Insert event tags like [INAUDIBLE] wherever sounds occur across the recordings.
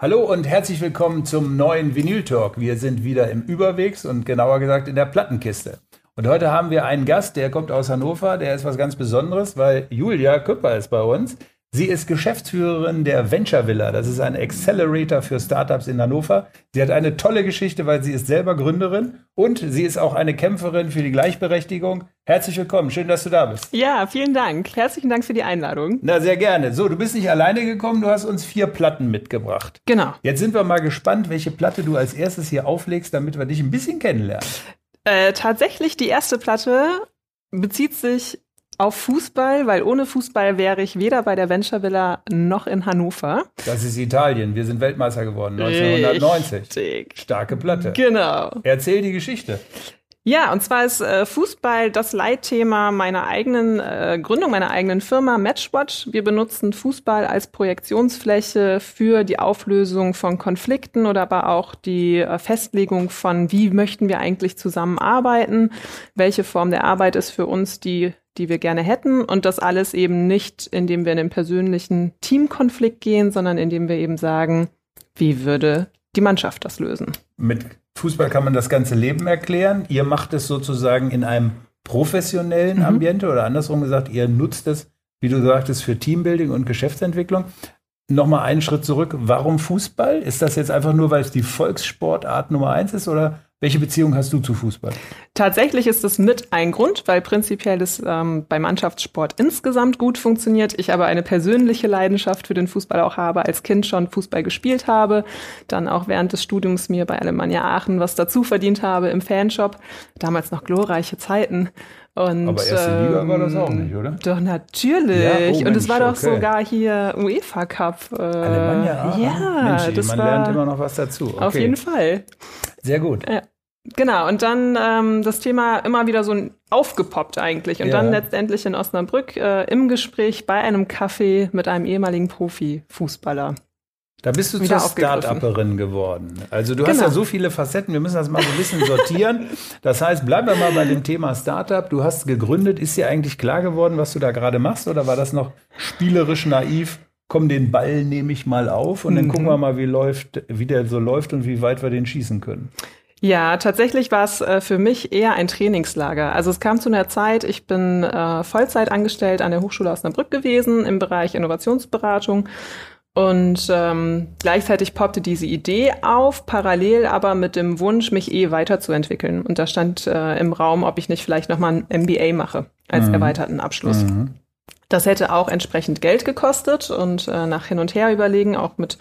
Hallo und herzlich willkommen zum neuen Vinyl Talk. Wir sind wieder im Überwegs und genauer gesagt in der Plattenkiste. Und heute haben wir einen Gast, der kommt aus Hannover, der ist was ganz Besonderes, weil Julia Küpper ist bei uns. Sie ist Geschäftsführerin der Venture Villa. Das ist ein Accelerator für Startups in Hannover. Sie hat eine tolle Geschichte, weil sie ist selber Gründerin und sie ist auch eine Kämpferin für die Gleichberechtigung. Herzlich willkommen. Schön, dass du da bist. Ja, vielen Dank. Herzlichen Dank für die Einladung. Na, sehr gerne. So, du bist nicht alleine gekommen. Du hast uns vier Platten mitgebracht. Genau. Jetzt sind wir mal gespannt, welche Platte du als erstes hier auflegst, damit wir dich ein bisschen kennenlernen. Äh, tatsächlich, die erste Platte bezieht sich auf Fußball, weil ohne Fußball wäre ich weder bei der Venture Villa noch in Hannover. Das ist Italien. Wir sind Weltmeister geworden 1990. Richtig. Starke Platte. Genau. Erzähl die Geschichte. Ja, und zwar ist äh, Fußball das Leitthema meiner eigenen äh, Gründung, meiner eigenen Firma Matchwatch. Wir benutzen Fußball als Projektionsfläche für die Auflösung von Konflikten oder aber auch die äh, Festlegung von, wie möchten wir eigentlich zusammenarbeiten, welche Form der Arbeit ist für uns die die wir gerne hätten und das alles eben nicht, indem wir in den persönlichen Teamkonflikt gehen, sondern indem wir eben sagen, wie würde die Mannschaft das lösen. Mit Fußball kann man das ganze Leben erklären. Ihr macht es sozusagen in einem professionellen mhm. Ambiente oder andersrum gesagt, ihr nutzt es, wie du sagtest, für Teambuilding und Geschäftsentwicklung. Nochmal einen Schritt zurück. Warum Fußball? Ist das jetzt einfach nur, weil es die Volkssportart Nummer eins ist oder welche Beziehung hast du zu Fußball? Tatsächlich ist es mit ein Grund, weil prinzipiell das ähm, bei Mannschaftssport insgesamt gut funktioniert. Ich aber eine persönliche Leidenschaft für den Fußball auch habe, als Kind schon Fußball gespielt habe, dann auch während des Studiums mir bei Alemannia Aachen was dazu verdient habe im Fanshop. Damals noch glorreiche Zeiten. Und, aber erste Liga war das auch nicht, oder? Doch, natürlich. Ja, oh, und es war doch okay. sogar hier UEFA Cup. Äh, Alemannia Aachen? Ja, Mensch, das man war, lernt immer noch was dazu. Okay. Auf jeden Fall. Sehr gut. Ja. Genau, und dann ähm, das Thema immer wieder so aufgepoppt eigentlich. Und ja. dann letztendlich in Osnabrück äh, im Gespräch bei einem Kaffee mit einem ehemaligen Profi-Fußballer. Da bist du zur Start-Upperin geworden. Also du genau. hast ja so viele Facetten, wir müssen das mal so ein bisschen sortieren. Das heißt, bleiben wir mal bei dem Thema Startup. Du hast gegründet, ist dir eigentlich klar geworden, was du da gerade machst oder war das noch spielerisch naiv? Komm, den Ball nehme ich mal auf und dann mhm. gucken wir mal, wie läuft, wie der so läuft und wie weit wir den schießen können. Ja, tatsächlich war es äh, für mich eher ein Trainingslager. Also es kam zu einer Zeit, ich bin äh, Vollzeit angestellt an der Hochschule Osnabrück gewesen im Bereich Innovationsberatung und ähm, gleichzeitig poppte diese Idee auf, parallel aber mit dem Wunsch, mich eh weiterzuentwickeln. Und da stand äh, im Raum, ob ich nicht vielleicht nochmal ein MBA mache als mhm. erweiterten Abschluss. Mhm. Das hätte auch entsprechend Geld gekostet und äh, nach hin und her überlegen, auch mit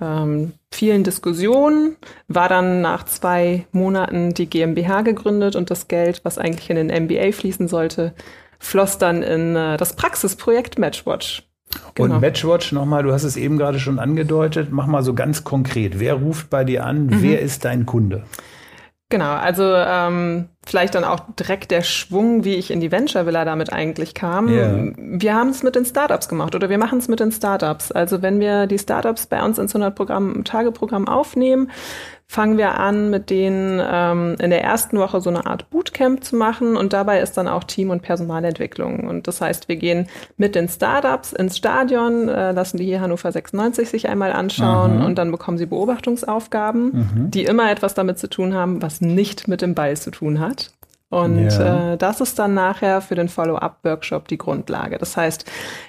ähm, vielen Diskussionen, war dann nach zwei Monaten die GmbH gegründet und das Geld, was eigentlich in den MBA fließen sollte, floss dann in äh, das Praxisprojekt Matchwatch. Genau. Und Matchwatch nochmal, du hast es eben gerade schon angedeutet, mach mal so ganz konkret. Wer ruft bei dir an? Mhm. Wer ist dein Kunde? Genau, also ähm, vielleicht dann auch direkt der Schwung, wie ich in die Venture Villa damit eigentlich kam. Yeah. Wir haben es mit den Startups gemacht oder wir machen es mit den Startups. Also wenn wir die Startups bei uns ins 100 Programm, Tageprogramm aufnehmen, fangen wir an, mit denen ähm, in der ersten Woche so eine Art Bootcamp zu machen und dabei ist dann auch Team- und Personalentwicklung. Und das heißt, wir gehen mit den Startups ins Stadion, äh, lassen die hier Hannover 96 sich einmal anschauen mhm. und dann bekommen sie Beobachtungsaufgaben, mhm. die immer etwas damit zu tun haben, was nicht mit dem Ball zu tun hat. Und ja. äh, das ist dann nachher für den Follow-up-Workshop die Grundlage. Das heißt,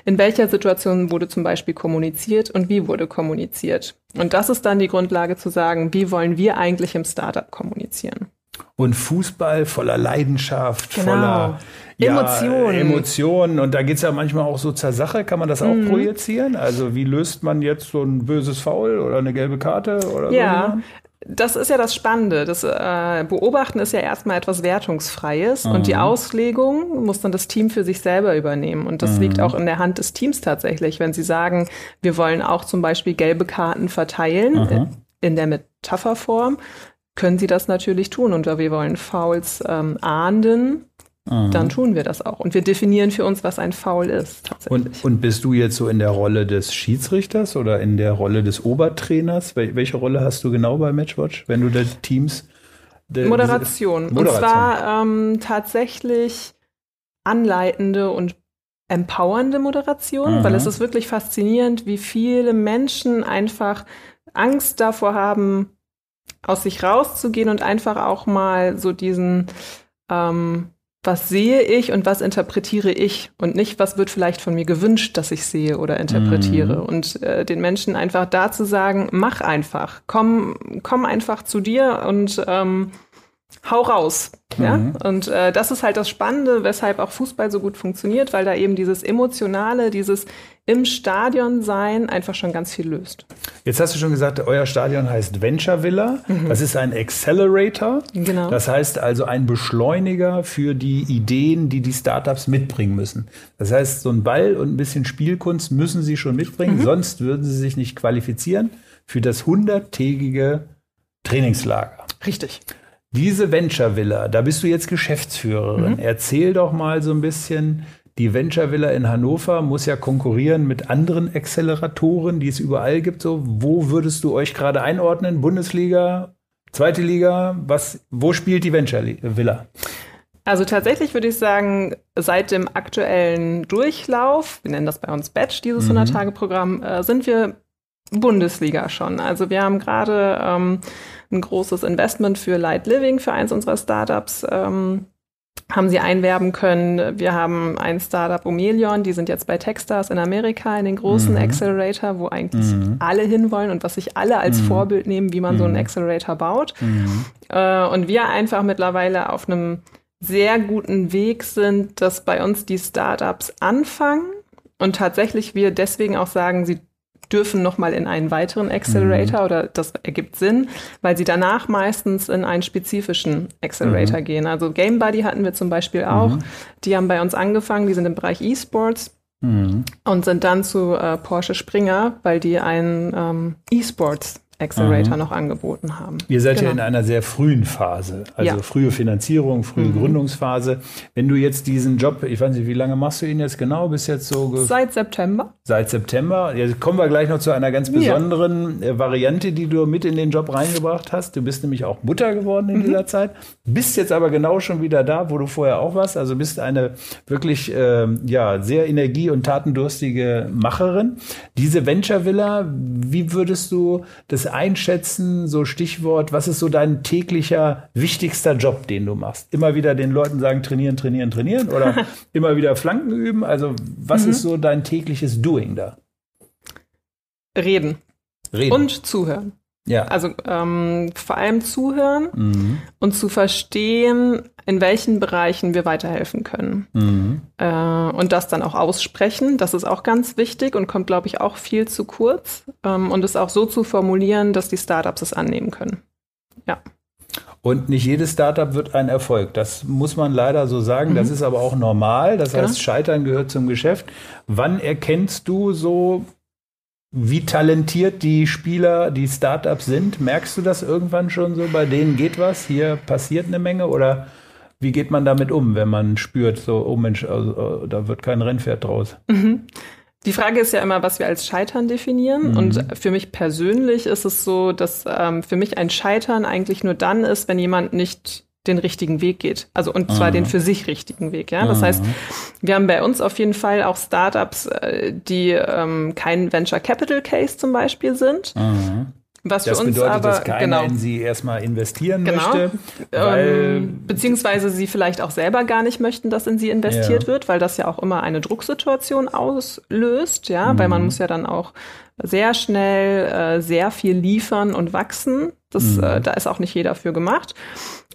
in welcher Situation wurde zum Beispiel kommuniziert und wie wurde kommuniziert. Und das ist dann die Grundlage zu sagen, wie wollen wir eigentlich im Startup kommunizieren. Und Fußball voller Leidenschaft, genau. voller ja, Emotionen. Emotionen. Und da geht's ja manchmal auch so zur Sache. Kann man das auch mhm. projizieren? Also wie löst man jetzt so ein böses Foul oder eine gelbe Karte oder ja, so? Das ist ja das Spannende. Das äh, Beobachten ist ja erstmal etwas Wertungsfreies mhm. und die Auslegung muss dann das Team für sich selber übernehmen. Und das mhm. liegt auch in der Hand des Teams tatsächlich. Wenn sie sagen, wir wollen auch zum Beispiel gelbe Karten verteilen mhm. in der Metapherform, können sie das natürlich tun. Und wir wollen Fouls ähm, ahnden Dann tun wir das auch. Und wir definieren für uns, was ein Foul ist. Und, und bist du jetzt so in der Rolle des Schiedsrichters oder in der Rolle des Obertrainers? Welche Rolle hast du genau bei Matchwatch, wenn du da Teams Moderation. Moderation. Und zwar ähm, tatsächlich anleitende und empowernde Moderation, mhm. weil es ist wirklich faszinierend, wie viele Menschen einfach Angst davor haben, aus sich rauszugehen und einfach auch mal so diesen, ähm, was sehe ich und was interpretiere ich und nicht, was wird vielleicht von mir gewünscht, dass ich sehe oder interpretiere. Mhm. Und äh, den Menschen einfach da zu sagen, mach einfach, komm, komm einfach zu dir und ähm, hau raus. Ja? Mhm. Und äh, das ist halt das Spannende, weshalb auch Fußball so gut funktioniert, weil da eben dieses Emotionale, dieses im Stadion sein einfach schon ganz viel löst. Jetzt hast du schon gesagt, euer Stadion heißt Venture Villa. Mhm. Das ist ein Accelerator. Genau. Das heißt also ein Beschleuniger für die Ideen, die die Startups mitbringen müssen. Das heißt, so ein Ball und ein bisschen Spielkunst müssen sie schon mitbringen, mhm. sonst würden sie sich nicht qualifizieren für das hunderttägige Trainingslager. Richtig. Diese Venture Villa, da bist du jetzt Geschäftsführerin. Mhm. Erzähl doch mal so ein bisschen, die Venture Villa in Hannover muss ja konkurrieren mit anderen Acceleratoren, die es überall gibt. So, wo würdest du euch gerade einordnen? Bundesliga, zweite Liga? Was, wo spielt die Venture Villa? Also tatsächlich würde ich sagen, seit dem aktuellen Durchlauf, wir nennen das bei uns Batch, dieses mhm. 100-Tage-Programm, äh, sind wir Bundesliga schon. Also wir haben gerade ähm, ein großes Investment für Light Living für eins unserer Startups. Ähm, haben sie einwerben können. Wir haben ein Startup Omelion, die sind jetzt bei Techstars in Amerika in den großen mhm. Accelerator, wo eigentlich mhm. alle hinwollen und was sich alle als mhm. Vorbild nehmen, wie man so einen mhm. Accelerator baut. Mhm. Äh, und wir einfach mittlerweile auf einem sehr guten Weg sind, dass bei uns die Startups anfangen und tatsächlich wir deswegen auch sagen, sie dürfen nochmal in einen weiteren Accelerator mhm. oder das ergibt Sinn, weil sie danach meistens in einen spezifischen Accelerator mhm. gehen. Also Game Buddy hatten wir zum Beispiel auch. Mhm. Die haben bei uns angefangen, die sind im Bereich E-Sports. Mhm. Und sind dann zu äh, Porsche Springer, weil die einen ähm, E-Sports Accelerator mhm. noch angeboten haben. Ihr seid genau. ja in einer sehr frühen Phase, also ja. frühe Finanzierung, frühe mhm. Gründungsphase. Wenn du jetzt diesen Job, ich weiß nicht, wie lange machst du ihn jetzt genau? Bis jetzt so seit September. Seit September. Jetzt kommen wir gleich noch zu einer ganz besonderen ja. Äh, Variante, die du mit in den Job reingebracht hast. Du bist nämlich auch Mutter geworden in mhm. dieser Zeit, bist jetzt aber genau schon wieder da, wo du vorher auch warst. Also bist eine wirklich äh, ja sehr energie- und tatendurstige Macherin. Diese Venture Villa, wie würdest du das einschätzen? So Stichwort, was ist so dein täglicher wichtigster Job, den du machst? Immer wieder den Leuten sagen, trainieren, trainieren, trainieren oder [LAUGHS] immer wieder Flanken üben? Also was mhm. ist so dein tägliches Doing da? Reden. Reden. Und zuhören. Ja. Also ähm, vor allem zuhören mhm. und zu verstehen, in welchen Bereichen wir weiterhelfen können. Mhm. Äh, und das dann auch aussprechen. Das ist auch ganz wichtig und kommt, glaube ich, auch viel zu kurz. Ähm, und es auch so zu formulieren, dass die Startups es annehmen können. Ja. Und nicht jedes Startup wird ein Erfolg. Das muss man leider so sagen. Mhm. Das ist aber auch normal. Das genau. heißt, Scheitern gehört zum Geschäft. Wann erkennst du so wie talentiert die Spieler, die Startups sind. Merkst du das irgendwann schon so? Bei denen geht was, hier passiert eine Menge oder wie geht man damit um, wenn man spürt, so, oh Mensch, also, äh, da wird kein Rennpferd draus? Mhm. Die Frage ist ja immer, was wir als Scheitern definieren. Mhm. Und für mich persönlich ist es so, dass ähm, für mich ein Scheitern eigentlich nur dann ist, wenn jemand nicht den richtigen Weg geht. Also und zwar Aha. den für sich richtigen Weg. Ja, das Aha. heißt, wir haben bei uns auf jeden Fall auch Startups, äh, die ähm, kein Venture Capital Case zum Beispiel sind. Aha. Was das für uns bedeutet, aber, dass keiner genau, in sie erstmal investieren genau, möchte. Ähm, beziehungsweise sie vielleicht auch selber gar nicht möchten, dass in sie investiert ja. wird, weil das ja auch immer eine Drucksituation auslöst, ja, mhm. weil man muss ja dann auch sehr schnell äh, sehr viel liefern und wachsen. Das, mhm. äh, da ist auch nicht jeder für gemacht.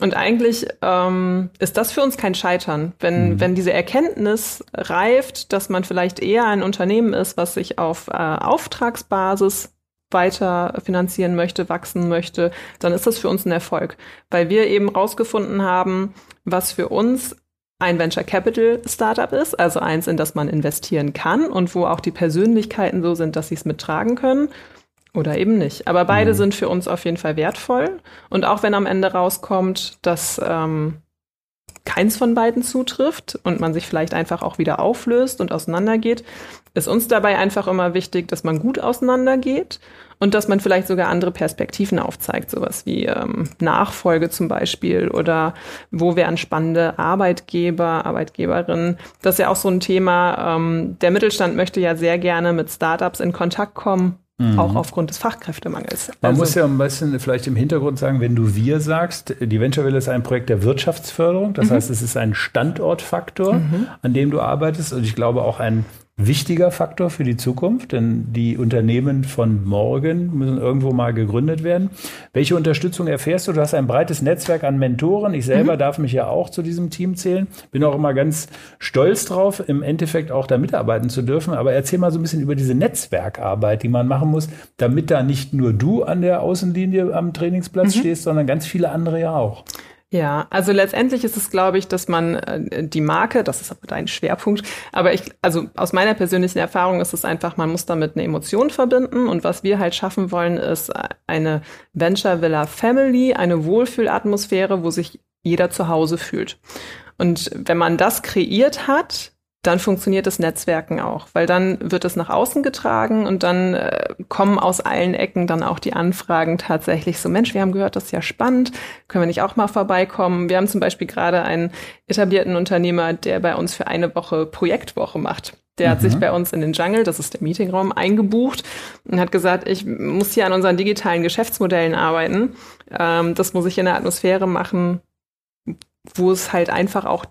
Und eigentlich ähm, ist das für uns kein Scheitern, wenn, mhm. wenn diese Erkenntnis reift, dass man vielleicht eher ein Unternehmen ist, was sich auf äh, Auftragsbasis weiter finanzieren möchte, wachsen möchte, dann ist das für uns ein Erfolg, weil wir eben rausgefunden haben, was für uns ein Venture Capital Startup ist, also eins, in das man investieren kann und wo auch die Persönlichkeiten so sind, dass sie es mittragen können oder eben nicht. Aber beide mhm. sind für uns auf jeden Fall wertvoll und auch wenn am Ende rauskommt, dass ähm, keins von beiden zutrifft und man sich vielleicht einfach auch wieder auflöst und auseinandergeht, ist uns dabei einfach immer wichtig, dass man gut auseinandergeht und dass man vielleicht sogar andere Perspektiven aufzeigt, sowas wie ähm, Nachfolge zum Beispiel oder wo wären spannende Arbeitgeber, Arbeitgeberinnen. Das ist ja auch so ein Thema. Ähm, der Mittelstand möchte ja sehr gerne mit Startups in Kontakt kommen. Mhm. Auch aufgrund des Fachkräftemangels. Man also, muss ja ein bisschen vielleicht im Hintergrund sagen, wenn du wir sagst, die Venture ist ein Projekt der Wirtschaftsförderung. Das mhm. heißt, es ist ein Standortfaktor, mhm. an dem du arbeitest. Und ich glaube auch ein wichtiger Faktor für die Zukunft, denn die Unternehmen von morgen müssen irgendwo mal gegründet werden. Welche Unterstützung erfährst du? Du hast ein breites Netzwerk an Mentoren. Ich selber mhm. darf mich ja auch zu diesem Team zählen. Bin auch immer ganz stolz drauf, im Endeffekt auch da mitarbeiten zu dürfen. Aber erzähl mal so ein bisschen über diese Netzwerkarbeit, die man machen muss, damit da nicht nur du an der Außenlinie am Trainingsplatz mhm. stehst, sondern ganz viele andere ja auch. Ja, also letztendlich ist es, glaube ich, dass man äh, die Marke, das ist aber dein Schwerpunkt, aber ich, also aus meiner persönlichen Erfahrung ist es einfach, man muss damit eine Emotion verbinden und was wir halt schaffen wollen, ist eine Venture Villa Family, eine Wohlfühlatmosphäre, wo sich jeder zu Hause fühlt. Und wenn man das kreiert hat, dann funktioniert das Netzwerken auch, weil dann wird es nach außen getragen und dann äh, kommen aus allen Ecken dann auch die Anfragen tatsächlich so, Mensch, wir haben gehört, das ist ja spannend, können wir nicht auch mal vorbeikommen? Wir haben zum Beispiel gerade einen etablierten Unternehmer, der bei uns für eine Woche Projektwoche macht. Der mhm. hat sich mhm. bei uns in den Jungle, das ist der Meetingraum, eingebucht und hat gesagt, ich muss hier an unseren digitalen Geschäftsmodellen arbeiten. Ähm, das muss ich in der Atmosphäre machen, wo es halt einfach auch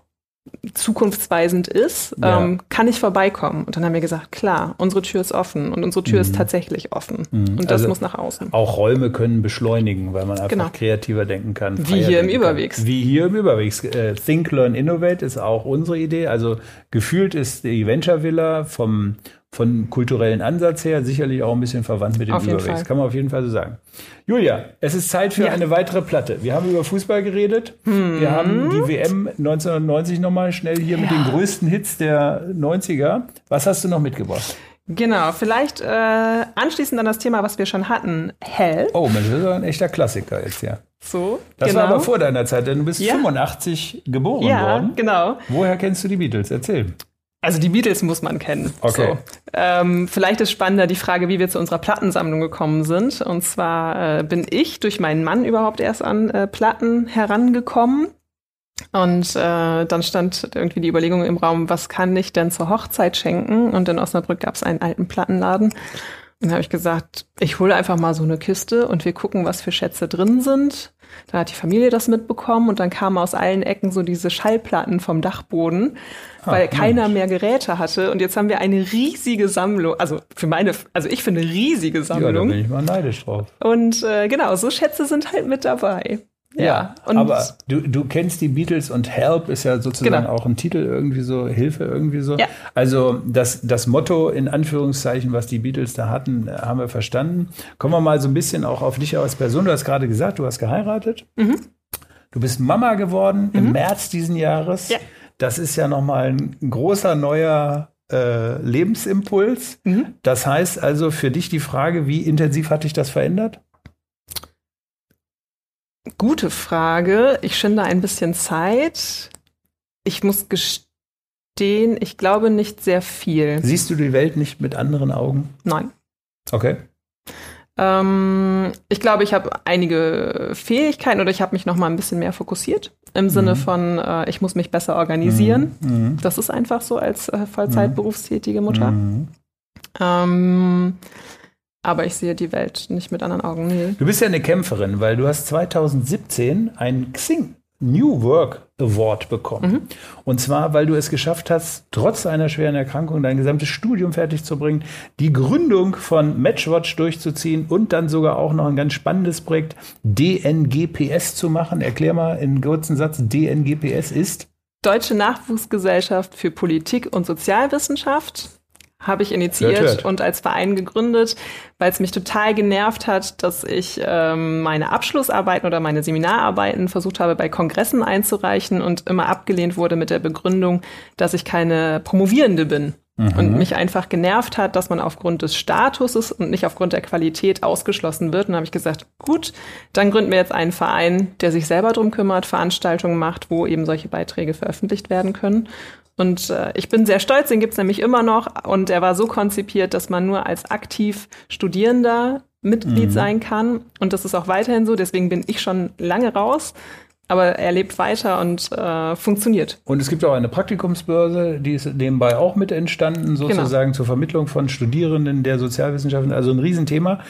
zukunftsweisend ist, ja. ähm, kann ich vorbeikommen? Und dann haben wir gesagt, klar, unsere Tür ist offen und unsere Tür mhm. ist tatsächlich offen. Mhm. Und das also muss nach außen. Auch Räume können beschleunigen, weil man einfach genau. kreativer denken kann. Wie hier im Überwegs. Kann. Wie hier im Überwegs. Äh, Think, Learn, Innovate ist auch unsere Idee. Also gefühlt ist die Venture Villa vom von kulturellen Ansatz her sicherlich auch ein bisschen verwandt mit dem Überwegs. Kann man auf jeden Fall so sagen. Julia, es ist Zeit für ja. eine weitere Platte. Wir haben über Fußball geredet. Hm. Wir haben die WM 1990 nochmal schnell hier ja. mit den größten Hits der 90er. Was hast du noch mitgebracht? Genau, vielleicht äh, anschließend an das Thema, was wir schon hatten, Hell. Oh, das ist ein echter Klassiker jetzt, ja. So, Das genau. war aber vor deiner Zeit, denn du bist ja. 85 geboren ja, worden. Ja, genau. Woher kennst du die Beatles? Erzähl. Also die Beatles muss man kennen. Okay. So. Ähm, vielleicht ist spannender die Frage, wie wir zu unserer Plattensammlung gekommen sind. Und zwar äh, bin ich durch meinen Mann überhaupt erst an äh, Platten herangekommen. Und äh, dann stand irgendwie die Überlegung im Raum, was kann ich denn zur Hochzeit schenken? Und in Osnabrück gab es einen alten Plattenladen. Und dann habe ich gesagt, ich hole einfach mal so eine Kiste und wir gucken, was für Schätze drin sind. Dann hat die Familie das mitbekommen und dann kamen aus allen Ecken so diese Schallplatten vom Dachboden, ah, weil keiner mehr Geräte hatte. Und jetzt haben wir eine riesige Sammlung, also für meine, also ich finde riesige Sammlung. Ja, da bin ich mal neidisch drauf. Und äh, genau, so Schätze sind halt mit dabei. Ja, ja aber du, du kennst die Beatles und Help ist ja sozusagen genau. auch ein Titel irgendwie so, Hilfe irgendwie so. Ja. Also das, das Motto in Anführungszeichen, was die Beatles da hatten, haben wir verstanden. Kommen wir mal so ein bisschen auch auf dich als Person. Du hast gerade gesagt, du hast geheiratet. Mhm. Du bist Mama geworden mhm. im März diesen Jahres. Ja. Das ist ja nochmal ein großer neuer äh, Lebensimpuls. Mhm. Das heißt also für dich die Frage, wie intensiv hat dich das verändert? Gute Frage. Ich schinde ein bisschen Zeit. Ich muss gestehen, ich glaube nicht sehr viel. Siehst du die Welt nicht mit anderen Augen? Nein. Okay. Ähm, ich glaube, ich habe einige Fähigkeiten oder ich habe mich noch mal ein bisschen mehr fokussiert im Sinne mhm. von, äh, ich muss mich besser organisieren. Mhm. mhm. Das ist einfach so als äh, Vollzeitberufstätige Mutter. Mhm. Ähm, aber ich sehe die Welt nicht mit anderen Augen. Nee. Du bist ja eine Kämpferin, weil du hast 2017 einen Xing New Work Award bekommen. Mhm. Und zwar, weil du es geschafft hast, trotz einer schweren Erkrankung dein gesamtes Studium fertig zu bringen, die Gründung von Matchwatch durchzuziehen und dann sogar auch noch ein ganz spannendes Projekt DNGPS zu machen. Erklär mal in kurzen Satz, DNGPS ist Deutsche Nachwuchsgesellschaft für Politik und Sozialwissenschaft habe ich initiiert hört, hört. und als Verein gegründet, weil es mich total genervt hat, dass ich ähm, meine Abschlussarbeiten oder meine Seminararbeiten versucht habe, bei Kongressen einzureichen und immer abgelehnt wurde mit der Begründung, dass ich keine Promovierende bin. Mhm. und mich einfach genervt hat, dass man aufgrund des Statuses und nicht aufgrund der Qualität ausgeschlossen wird. Und habe ich gesagt, gut, dann gründen wir jetzt einen Verein, der sich selber drum kümmert, Veranstaltungen macht, wo eben solche Beiträge veröffentlicht werden können. Und äh, ich bin sehr stolz, den gibt's nämlich immer noch. Und er war so konzipiert, dass man nur als aktiv Studierender Mitglied mhm. sein kann. Und das ist auch weiterhin so. Deswegen bin ich schon lange raus aber er lebt weiter und äh, funktioniert. Und es gibt auch eine Praktikumsbörse, die ist nebenbei auch mit entstanden, genau. sozusagen genau. zur Vermittlung von Studierenden der Sozialwissenschaften. Also ein Riesenthema.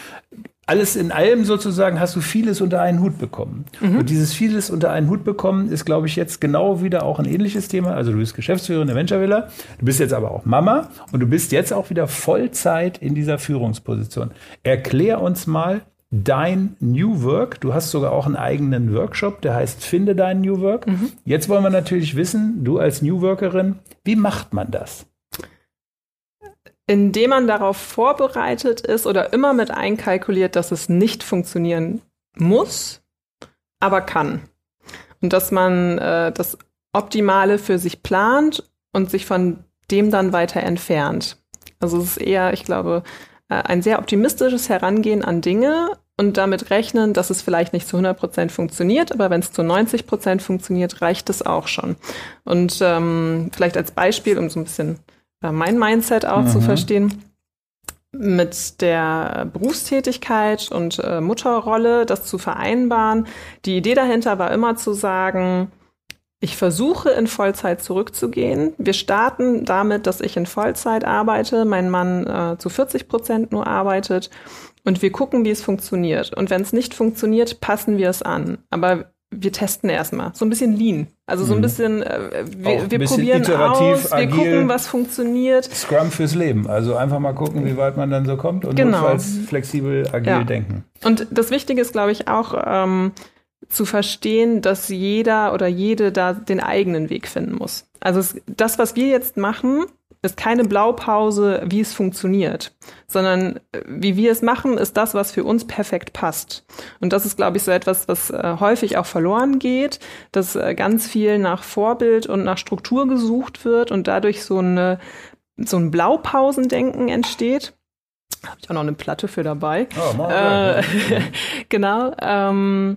Alles in allem sozusagen hast du vieles unter einen Hut bekommen. Mhm. Und dieses vieles unter einen Hut bekommen ist, glaube ich, jetzt genau wieder auch ein ähnliches Thema. Also du bist Geschäftsführerin der Venture Villa, du bist jetzt aber auch Mama und du bist jetzt auch wieder Vollzeit in dieser Führungsposition. Erklär uns mal, dein New Work. Du hast sogar auch einen eigenen Workshop, der heißt Finde dein New Work. Mhm. Jetzt wollen wir natürlich wissen, du als New Workerin, wie macht man das? Indem man darauf vorbereitet ist oder immer mit einkalkuliert, dass es nicht funktionieren muss, aber kann. Und dass man äh, das Optimale für sich plant und sich von dem dann weiter entfernt. Also es ist eher, ich glaube, äh, ein sehr optimistisches Herangehen an Dinge und damit rechnen, dass es vielleicht nicht zu 100 Prozent funktioniert, aber wenn es zu 90 Prozent funktioniert, reicht es auch schon. Und ähm, vielleicht als Beispiel, um so ein bisschen äh, mein Mindset auch mhm. zu verstehen, mit der Berufstätigkeit und äh, Mutterrolle das zu vereinbaren. Die Idee dahinter war immer zu sagen, ich versuche in Vollzeit zurückzugehen. Wir starten damit, dass ich in Vollzeit arbeite, mein Mann äh, zu 40 Prozent nur arbeitet und wir gucken, wie es funktioniert. Und wenn es nicht funktioniert, passen wir es an. Aber wir testen erstmal. So ein bisschen lean. Also so ein mhm. bisschen, äh, wir, wir bisschen probieren aus, wir agil, gucken, was funktioniert. Scrum fürs Leben. Also einfach mal gucken, wie weit man dann so kommt und genau. flexibel, agil ja. denken. Und das Wichtige ist, glaube ich, auch ähm, zu verstehen, dass jeder oder jede da den eigenen Weg finden muss. Also es, das, was wir jetzt machen, ist keine Blaupause, wie es funktioniert, sondern äh, wie wir es machen, ist das, was für uns perfekt passt. Und das ist, glaube ich, so etwas, was äh, häufig auch verloren geht, dass äh, ganz viel nach Vorbild und nach Struktur gesucht wird und dadurch so, eine, so ein Blaupausendenken entsteht. Habe ich auch noch eine Platte für dabei. Oh, äh, [LAUGHS] genau. Ähm,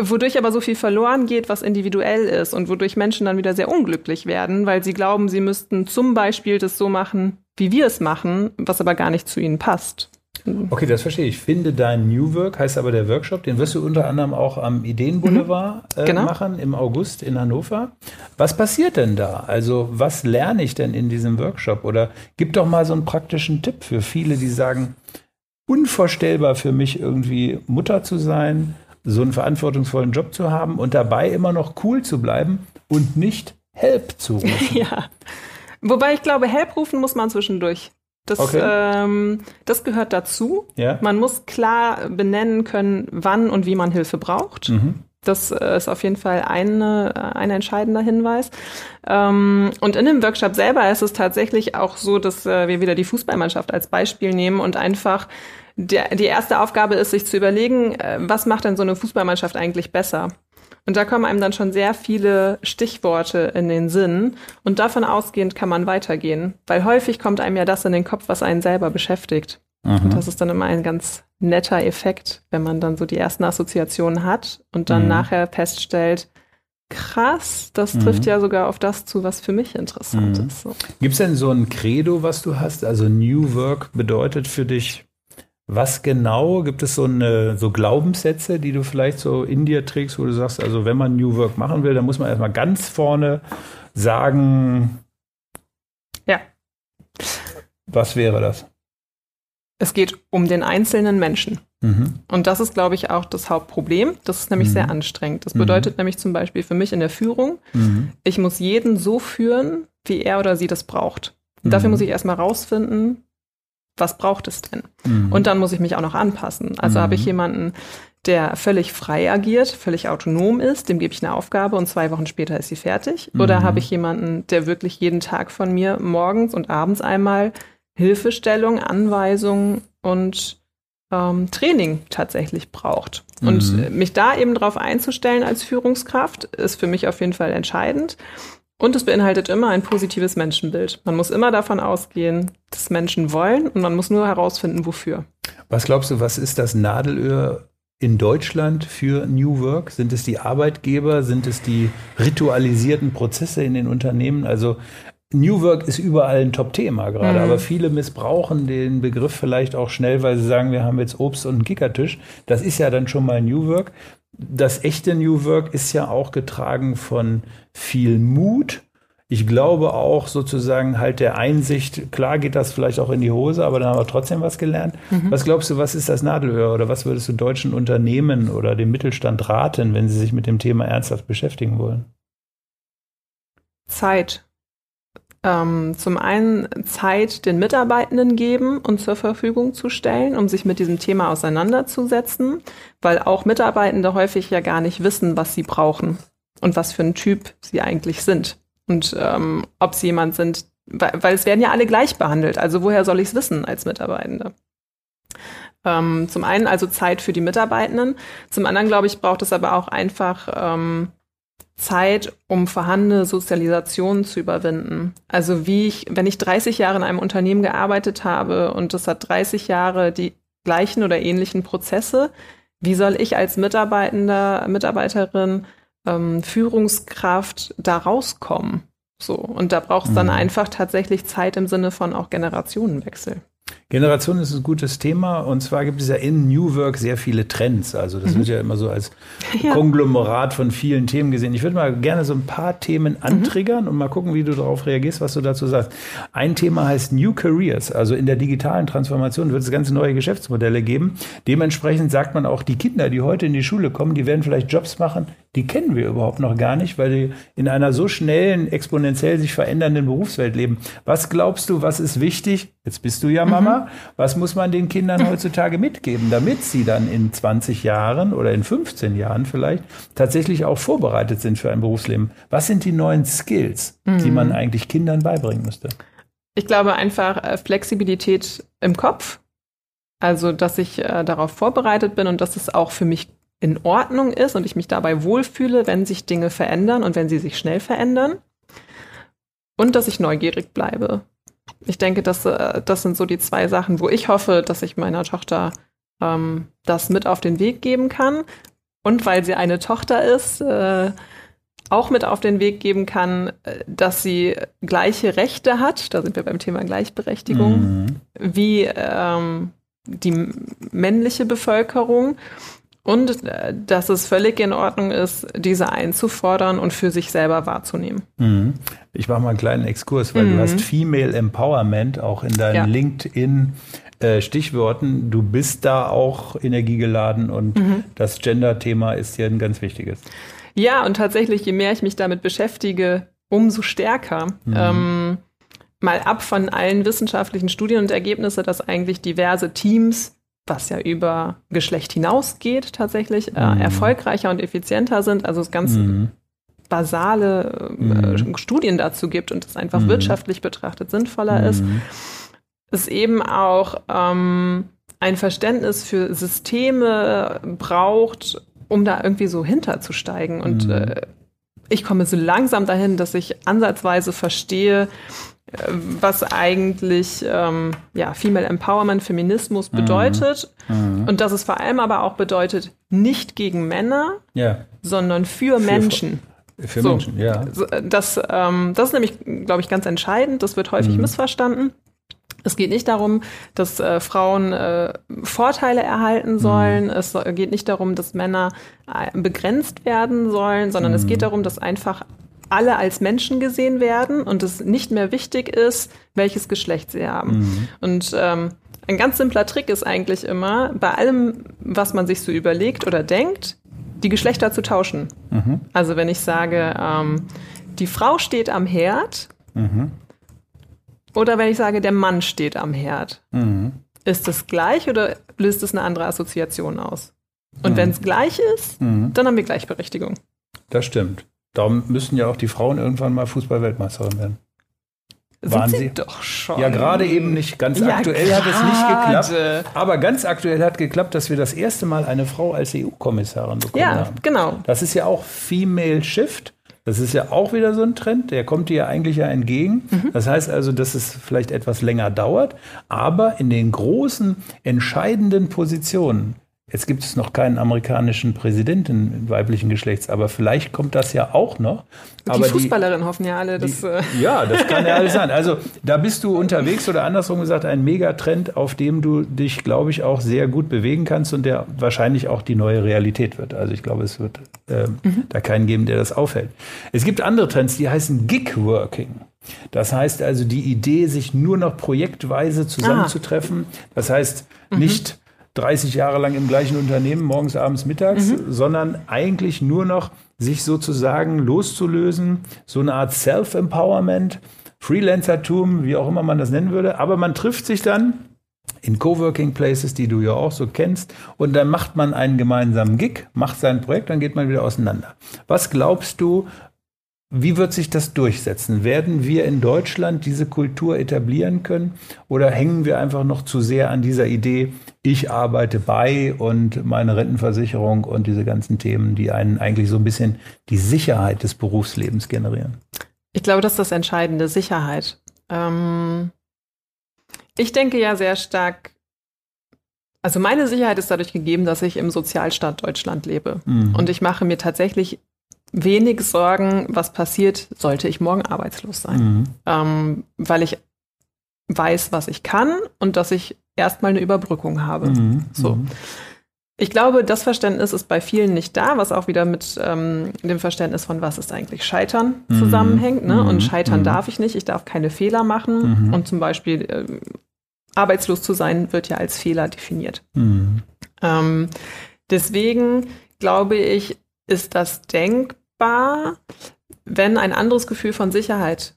wodurch aber so viel verloren geht, was individuell ist und wodurch Menschen dann wieder sehr unglücklich werden, weil sie glauben, sie müssten zum Beispiel das so machen, wie wir es machen, was aber gar nicht zu ihnen passt. Okay, das verstehe ich. Finde dein New Work heißt aber der Workshop, den wirst du unter anderem auch am Ideenboulevard mhm, äh, genau. machen im August in Hannover. Was passiert denn da? Also was lerne ich denn in diesem Workshop? Oder gib doch mal so einen praktischen Tipp für viele, die sagen, unvorstellbar für mich irgendwie Mutter zu sein, so einen verantwortungsvollen Job zu haben und dabei immer noch cool zu bleiben und nicht Help zu rufen. [LAUGHS] ja. Wobei ich glaube, Help rufen muss man zwischendurch. Das, okay. ähm, das gehört dazu. Ja. Man muss klar benennen können, wann und wie man Hilfe braucht. Mhm. Das äh, ist auf jeden Fall eine, äh, ein entscheidender Hinweis. Ähm, und in dem Workshop selber ist es tatsächlich auch so, dass äh, wir wieder die Fußballmannschaft als Beispiel nehmen und einfach der, die erste Aufgabe ist, sich zu überlegen, äh, was macht denn so eine Fußballmannschaft eigentlich besser? Und da kommen einem dann schon sehr viele Stichworte in den Sinn. Und davon ausgehend kann man weitergehen. Weil häufig kommt einem ja das in den Kopf, was einen selber beschäftigt. Mhm. Und das ist dann immer ein ganz netter Effekt, wenn man dann so die ersten Assoziationen hat und dann mhm. nachher feststellt, krass, das mhm. trifft ja sogar auf das zu, was für mich interessant mhm. ist. So. Gibt es denn so ein Credo, was du hast? Also New Work bedeutet für dich was genau gibt es so eine so Glaubenssätze, die du vielleicht so in dir trägst, wo du sagst, also wenn man New Work machen will, dann muss man erstmal ganz vorne sagen. Ja. Was wäre das? Es geht um den einzelnen Menschen. Mhm. Und das ist, glaube ich, auch das Hauptproblem. Das ist nämlich mhm. sehr anstrengend. Das bedeutet mhm. nämlich zum Beispiel für mich in der Führung, mhm. ich muss jeden so führen, wie er oder sie das braucht. Dafür mhm. muss ich erstmal rausfinden, was braucht es denn? Mhm. Und dann muss ich mich auch noch anpassen. Also mhm. habe ich jemanden, der völlig frei agiert, völlig autonom ist, dem gebe ich eine Aufgabe und zwei Wochen später ist sie fertig. Mhm. Oder habe ich jemanden, der wirklich jeden Tag von mir morgens und abends einmal Hilfestellung, Anweisung und ähm, Training tatsächlich braucht. Und mhm. mich da eben drauf einzustellen als Führungskraft ist für mich auf jeden Fall entscheidend. Und es beinhaltet immer ein positives Menschenbild. Man muss immer davon ausgehen, dass Menschen wollen und man muss nur herausfinden, wofür. Was glaubst du, was ist das Nadelöhr in Deutschland für New Work? Sind es die Arbeitgeber? Sind es die ritualisierten Prozesse in den Unternehmen? Also New Work ist überall ein Top-Thema gerade, mhm. aber viele missbrauchen den Begriff vielleicht auch schnell, weil sie sagen, wir haben jetzt Obst und einen Kickertisch. Das ist ja dann schon mal New Work das echte New Work ist ja auch getragen von viel Mut. Ich glaube auch sozusagen halt der Einsicht, klar geht das vielleicht auch in die Hose, aber dann haben wir trotzdem was gelernt. Mhm. Was glaubst du, was ist das Nadelöhr oder was würdest du deutschen Unternehmen oder dem Mittelstand raten, wenn sie sich mit dem Thema ernsthaft beschäftigen wollen? Zeit ähm, zum einen Zeit den Mitarbeitenden geben und zur Verfügung zu stellen, um sich mit diesem Thema auseinanderzusetzen, weil auch Mitarbeitende häufig ja gar nicht wissen, was sie brauchen und was für ein Typ sie eigentlich sind und ähm, ob sie jemand sind, weil, weil es werden ja alle gleich behandelt. Also woher soll ich es wissen als Mitarbeitende? Ähm, zum einen also Zeit für die Mitarbeitenden, zum anderen glaube ich braucht es aber auch einfach ähm, Zeit, um vorhandene Sozialisationen zu überwinden. Also wie ich, wenn ich 30 Jahre in einem Unternehmen gearbeitet habe und das hat 30 Jahre die gleichen oder ähnlichen Prozesse, wie soll ich als Mitarbeitender, Mitarbeiterin, ähm, Führungskraft da rauskommen? So. Und da braucht es dann mhm. einfach tatsächlich Zeit im Sinne von auch Generationenwechsel. Generation ist ein gutes Thema und zwar gibt es ja in New Work sehr viele Trends. Also das mhm. wird ja immer so als [LAUGHS] ja. Konglomerat von vielen Themen gesehen. Ich würde mal gerne so ein paar Themen mhm. antriggern mhm. und mal gucken, wie du darauf reagierst, was du dazu sagst. Ein Thema heißt New Careers. Also in der digitalen Transformation wird es ganz neue Geschäftsmodelle geben. Dementsprechend sagt man auch, die Kinder, die heute in die Schule kommen, die werden vielleicht Jobs machen, die kennen wir überhaupt noch gar nicht, weil die in einer so schnellen, exponentiell sich verändernden Berufswelt leben. Was glaubst du, was ist wichtig? Jetzt bist du ja Mama. Mhm. Was muss man den Kindern heutzutage mitgeben, damit sie dann in 20 Jahren oder in 15 Jahren vielleicht tatsächlich auch vorbereitet sind für ein Berufsleben? Was sind die neuen Skills, mhm. die man eigentlich Kindern beibringen müsste? Ich glaube einfach äh, Flexibilität im Kopf. Also, dass ich äh, darauf vorbereitet bin und dass es auch für mich in Ordnung ist und ich mich dabei wohlfühle, wenn sich Dinge verändern und wenn sie sich schnell verändern. Und dass ich neugierig bleibe. Ich denke, das, äh, das sind so die zwei Sachen, wo ich hoffe, dass ich meiner Tochter ähm, das mit auf den Weg geben kann. Und weil sie eine Tochter ist, äh, auch mit auf den Weg geben kann, äh, dass sie gleiche Rechte hat, da sind wir beim Thema Gleichberechtigung, mhm. wie ähm, die männliche Bevölkerung und äh, dass es völlig in Ordnung ist, diese einzufordern und für sich selber wahrzunehmen. Mhm. Ich mache mal einen kleinen Exkurs, weil mhm. du hast Female Empowerment auch in deinen ja. LinkedIn äh, Stichworten. Du bist da auch energiegeladen und mhm. das Gender-Thema ist hier ein ganz wichtiges. Ja, und tatsächlich, je mehr ich mich damit beschäftige, umso stärker. Mhm. Ähm, mal ab von allen wissenschaftlichen Studien und Ergebnissen, dass eigentlich diverse Teams was ja über Geschlecht hinausgeht, tatsächlich äh, mhm. erfolgreicher und effizienter sind. Also es ganz mhm. basale äh, mhm. Studien dazu gibt und es einfach mhm. wirtschaftlich betrachtet sinnvoller ist. Mhm. Es eben auch ähm, ein Verständnis für Systeme braucht, um da irgendwie so hinterzusteigen. Und äh, ich komme so langsam dahin, dass ich ansatzweise verstehe, was eigentlich ähm, ja, Female Empowerment, Feminismus mhm. bedeutet. Mhm. Und dass es vor allem aber auch bedeutet, nicht gegen Männer, ja. sondern für, für Menschen. Für so, Menschen, ja. Das, ähm, das ist nämlich, glaube ich, ganz entscheidend. Das wird häufig mhm. missverstanden. Es geht nicht darum, dass äh, Frauen äh, Vorteile erhalten sollen. Mhm. Es geht nicht darum, dass Männer äh, begrenzt werden sollen, sondern es geht mhm. darum, dass einfach alle als Menschen gesehen werden und es nicht mehr wichtig ist, welches Geschlecht sie haben. Mhm. Und ähm, ein ganz simpler Trick ist eigentlich immer, bei allem, was man sich so überlegt oder denkt, die Geschlechter zu tauschen. Mhm. Also wenn ich sage, ähm, die Frau steht am Herd mhm. oder wenn ich sage, der Mann steht am Herd, mhm. ist das gleich oder löst es eine andere Assoziation aus? Und mhm. wenn es gleich ist, mhm. dann haben wir Gleichberechtigung. Das stimmt. Darum müssen ja auch die Frauen irgendwann mal Fußball-Weltmeisterin werden. Waren sie, sie doch schon. Ja, gerade eben nicht. Ganz ja, aktuell grade. hat es nicht geklappt. Aber ganz aktuell hat geklappt, dass wir das erste Mal eine Frau als EU-Kommissarin bekommen ja, haben. genau. Das ist ja auch Female Shift. Das ist ja auch wieder so ein Trend, der kommt dir ja eigentlich ja entgegen. Mhm. Das heißt also, dass es vielleicht etwas länger dauert, aber in den großen, entscheidenden Positionen Jetzt gibt es noch keinen amerikanischen Präsidenten weiblichen Geschlechts, aber vielleicht kommt das ja auch noch. Die aber Fußballerinnen hoffen ja alle, dass. Die, äh, [LAUGHS] ja, das kann ja alles sein. Also [LAUGHS] da bist du unterwegs oder andersrum gesagt ein Megatrend, auf dem du dich, glaube ich, auch sehr gut bewegen kannst und der wahrscheinlich auch die neue Realität wird. Also ich glaube, es wird äh, mhm. da keinen geben, der das aufhält. Es gibt andere Trends, die heißen Gig-Working. Das heißt also die Idee, sich nur noch projektweise zusammenzutreffen. Ah. Das heißt mhm. nicht 30 Jahre lang im gleichen Unternehmen, morgens, abends, mittags, mhm. sondern eigentlich nur noch sich sozusagen loszulösen, so eine Art Self-Empowerment, Freelancertum, wie auch immer man das nennen würde. Aber man trifft sich dann in Coworking Places, die du ja auch so kennst, und dann macht man einen gemeinsamen Gig, macht sein Projekt, dann geht man wieder auseinander. Was glaubst du, wie wird sich das durchsetzen? Werden wir in Deutschland diese Kultur etablieren können oder hängen wir einfach noch zu sehr an dieser Idee, ich arbeite bei und meine Rentenversicherung und diese ganzen Themen, die einen eigentlich so ein bisschen die Sicherheit des Berufslebens generieren? Ich glaube, das ist das Entscheidende, Sicherheit. Ähm, ich denke ja sehr stark, also meine Sicherheit ist dadurch gegeben, dass ich im Sozialstaat Deutschland lebe. Mhm. Und ich mache mir tatsächlich wenig Sorgen, was passiert, sollte ich morgen arbeitslos sein. Mhm. Ähm, weil ich weiß, was ich kann und dass ich erstmal eine Überbrückung habe. Mhm. So. Mhm. Ich glaube, das Verständnis ist bei vielen nicht da, was auch wieder mit ähm, dem Verständnis von was ist eigentlich Scheitern mhm. zusammenhängt. Ne? Und mhm. scheitern mhm. darf ich nicht, ich darf keine Fehler machen. Und zum Beispiel äh, arbeitslos zu sein, wird ja als Fehler definiert. Ähm, deswegen glaube ich, ist das denkbar, wenn ein anderes Gefühl von Sicherheit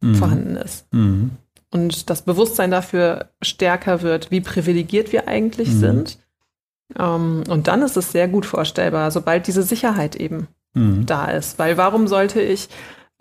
mhm. vorhanden ist. Mhm. Und das Bewusstsein dafür stärker wird, wie privilegiert wir eigentlich mhm. sind. Ähm, und dann ist es sehr gut vorstellbar, sobald diese Sicherheit eben mhm. da ist. Weil warum sollte ich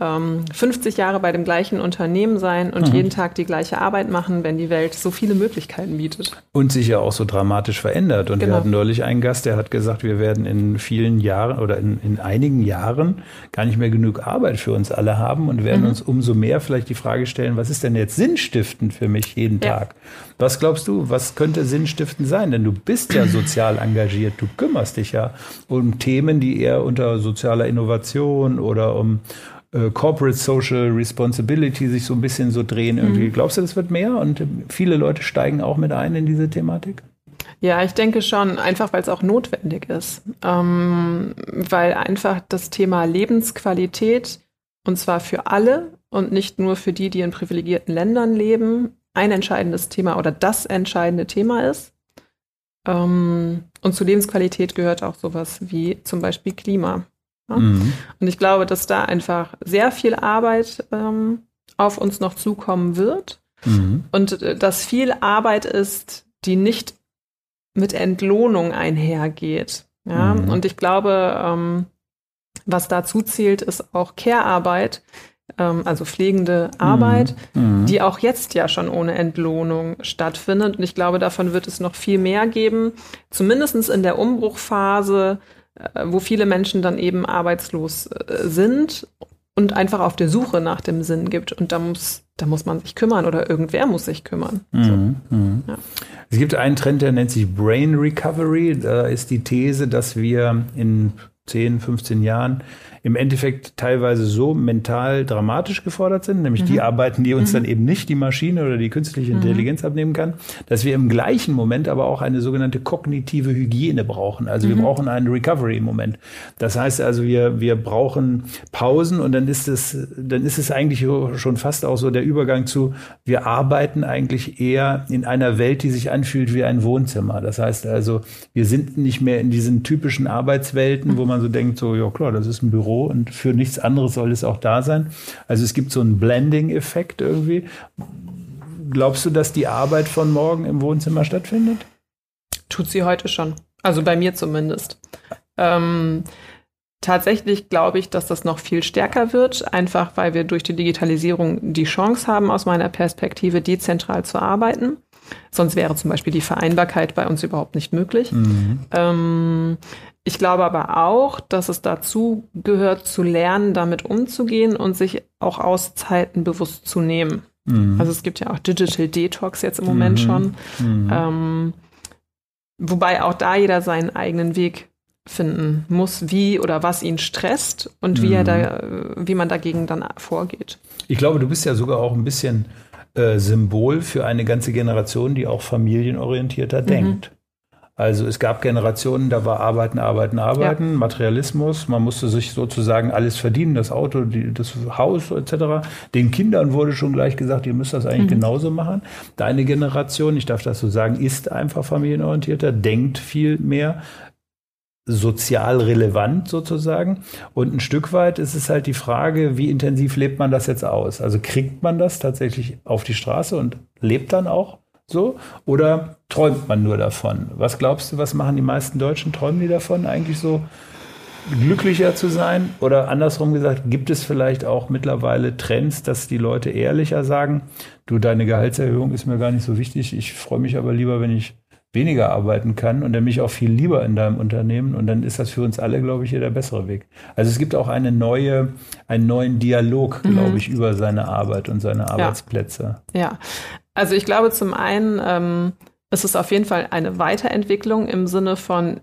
50 ähm, Jahre bei dem gleichen Unternehmen sein und mhm. jeden Tag die gleiche Arbeit machen, wenn die Welt so viele Möglichkeiten bietet. Und sich ja auch so dramatisch verändert. Und genau. wir hatten neulich einen Gast, der hat gesagt, wir werden in vielen Jahren oder in, in einigen Jahren gar nicht mehr genug Arbeit für uns alle haben und werden mhm. uns umso mehr vielleicht die Frage stellen, was ist denn jetzt sinnstiftend für mich jeden ja. Tag? Was glaubst du, was könnte sinnstiftend sein? Denn du bist ja [CLEARS THROAT] sozial engagiert, du kümmerst dich ja um Themen, die eher unter sozialer Innovation oder um äh, Corporate Social Responsibility sich so ein bisschen so drehen irgendwie. Mhm. Glaubst du, das wird mehr und viele Leute steigen auch mit ein in diese Thematik? Ja, ich denke schon, einfach weil es auch notwendig ist. Ähm, weil einfach das Thema Lebensqualität, und zwar für alle und nicht nur für die, die in privilegierten Ländern leben, ein entscheidendes Thema oder das entscheidende Thema ist. Ähm, und zu Lebensqualität gehört auch sowas wie zum Beispiel Klima. Mhm. Und ich glaube, dass da einfach sehr viel Arbeit ähm, auf uns noch zukommen wird mhm. und äh, dass viel Arbeit ist, die nicht mit Entlohnung einhergeht. Ja? Mhm. Und ich glaube, ähm, was dazu zählt, ist auch Care-Arbeit, ähm, also pflegende Arbeit, mhm. mhm. die auch jetzt ja schon ohne Entlohnung stattfindet. Und ich glaube, davon wird es noch viel mehr geben, zumindest in der Umbruchphase wo viele Menschen dann eben arbeitslos äh, sind und einfach auf der Suche nach dem Sinn gibt. Und da muss, da muss man sich kümmern oder irgendwer muss sich kümmern. Mhm, so. mhm. Ja. Es gibt einen Trend, der nennt sich Brain Recovery. Da ist die These, dass wir in 10, 15 Jahren im Endeffekt teilweise so mental dramatisch gefordert sind, nämlich mhm. die Arbeiten, die uns mhm. dann eben nicht die Maschine oder die künstliche mhm. Intelligenz mhm. abnehmen kann, dass wir im gleichen Moment aber auch eine sogenannte kognitive Hygiene brauchen. Also wir mhm. brauchen einen Recovery-Moment. Das heißt also, wir, wir brauchen Pausen und dann ist es, dann ist es eigentlich schon fast auch so der Übergang zu, wir arbeiten eigentlich eher in einer Welt, die sich anfühlt wie ein Wohnzimmer. Das heißt also, wir sind nicht mehr in diesen typischen Arbeitswelten, wo man so denkt, so, ja klar, das ist ein Büro Büro und für nichts anderes soll es auch da sein. Also es gibt so einen Blending-Effekt irgendwie. Glaubst du, dass die Arbeit von morgen im Wohnzimmer stattfindet? Tut sie heute schon. Also bei mir zumindest. Ähm, tatsächlich glaube ich, dass das noch viel stärker wird, einfach weil wir durch die Digitalisierung die Chance haben, aus meiner Perspektive dezentral zu arbeiten. Sonst wäre zum Beispiel die Vereinbarkeit bei uns überhaupt nicht möglich. Mhm. Ähm, ich glaube aber auch, dass es dazu gehört, zu lernen, damit umzugehen und sich auch Auszeiten bewusst zu nehmen. Mhm. Also es gibt ja auch Digital Detox jetzt im Moment mhm. schon. Mhm. Ähm, wobei auch da jeder seinen eigenen Weg finden muss, wie oder was ihn stresst und wie er da, mhm. wie man dagegen dann vorgeht. Ich glaube, du bist ja sogar auch ein bisschen äh, Symbol für eine ganze Generation, die auch familienorientierter mhm. denkt. Also es gab Generationen, da war Arbeiten, Arbeiten, Arbeiten, ja. Materialismus. Man musste sich sozusagen alles verdienen, das Auto, die, das Haus etc. Den Kindern wurde schon gleich gesagt, ihr müsst das eigentlich mhm. genauso machen. Deine Generation, ich darf das so sagen, ist einfach familienorientierter, denkt viel mehr, sozial relevant sozusagen. Und ein Stück weit ist es halt die Frage, wie intensiv lebt man das jetzt aus? Also kriegt man das tatsächlich auf die Straße und lebt dann auch so? Oder träumt man nur davon? Was glaubst du, was machen die meisten Deutschen? Träumen die davon eigentlich so? glücklicher zu sein? Oder andersrum gesagt, gibt es vielleicht auch mittlerweile Trends, dass die Leute ehrlicher sagen, du, deine Gehaltserhöhung ist mir gar nicht so wichtig, ich freue mich aber lieber, wenn ich weniger arbeiten kann und dann bin ich auch viel lieber in deinem Unternehmen und dann ist das für uns alle, glaube ich, hier der bessere Weg. Also es gibt auch eine neue, einen neuen Dialog, mhm. glaube ich, über seine Arbeit und seine Arbeitsplätze. Ja, ja. also ich glaube zum einen, ähm, es ist auf jeden Fall eine Weiterentwicklung im Sinne von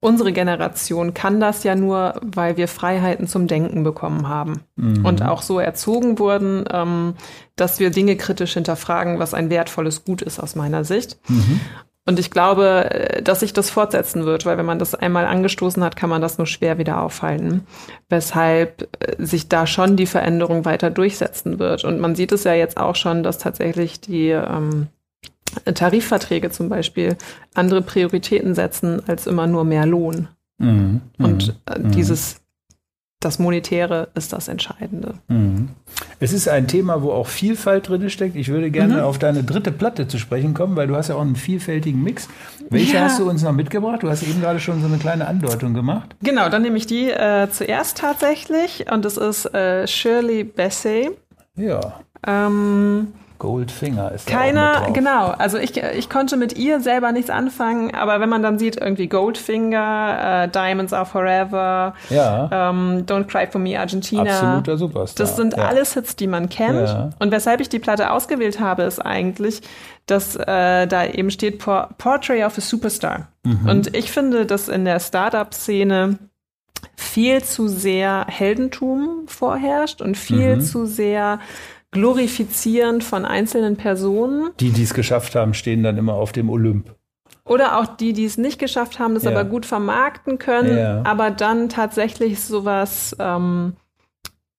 unsere Generation kann das ja nur, weil wir Freiheiten zum Denken bekommen haben mhm. und auch so erzogen wurden, ähm, dass wir Dinge kritisch hinterfragen, was ein wertvolles Gut ist aus meiner Sicht. Mhm. Und ich glaube, äh, dass sich das fortsetzen wird, weil wenn man das einmal angestoßen hat, kann man das nur schwer wieder aufhalten. Weshalb äh, sich da schon die Veränderung weiter durchsetzen wird. Und man sieht es ja jetzt auch schon, dass tatsächlich die ähm, Tarifverträge zum Beispiel andere Prioritäten setzen als immer nur mehr Lohn. Mhm. Und äh, mhm. dieses das Monetäre ist das Entscheidende. Mhm. Es ist ein Thema, wo auch Vielfalt drin steckt. Ich würde gerne mhm. auf deine dritte Platte zu sprechen kommen, weil du hast ja auch einen vielfältigen Mix. Welche ja. hast du uns noch mitgebracht? Du hast eben gerade schon so eine kleine Andeutung gemacht. Genau, dann nehme ich die äh, zuerst tatsächlich und das ist äh, Shirley Bassey. Ja. Ähm, Goldfinger ist Keiner, genau. Also ich, ich konnte mit ihr selber nichts anfangen, aber wenn man dann sieht, irgendwie Goldfinger, äh, Diamonds Are Forever, ja. ähm, Don't Cry For Me Argentina. Absoluter Superstar. Das sind ja. alles Hits, die man kennt. Ja. Und weshalb ich die Platte ausgewählt habe, ist eigentlich, dass äh, da eben steht Por Portrait of a Superstar. Mhm. Und ich finde, dass in der Startup-Szene viel zu sehr Heldentum vorherrscht und viel mhm. zu sehr Glorifizierend von einzelnen Personen. Die, die es geschafft haben, stehen dann immer auf dem Olymp. Oder auch die, die es nicht geschafft haben, das ja. aber gut vermarkten können, ja. aber dann tatsächlich sowas ähm,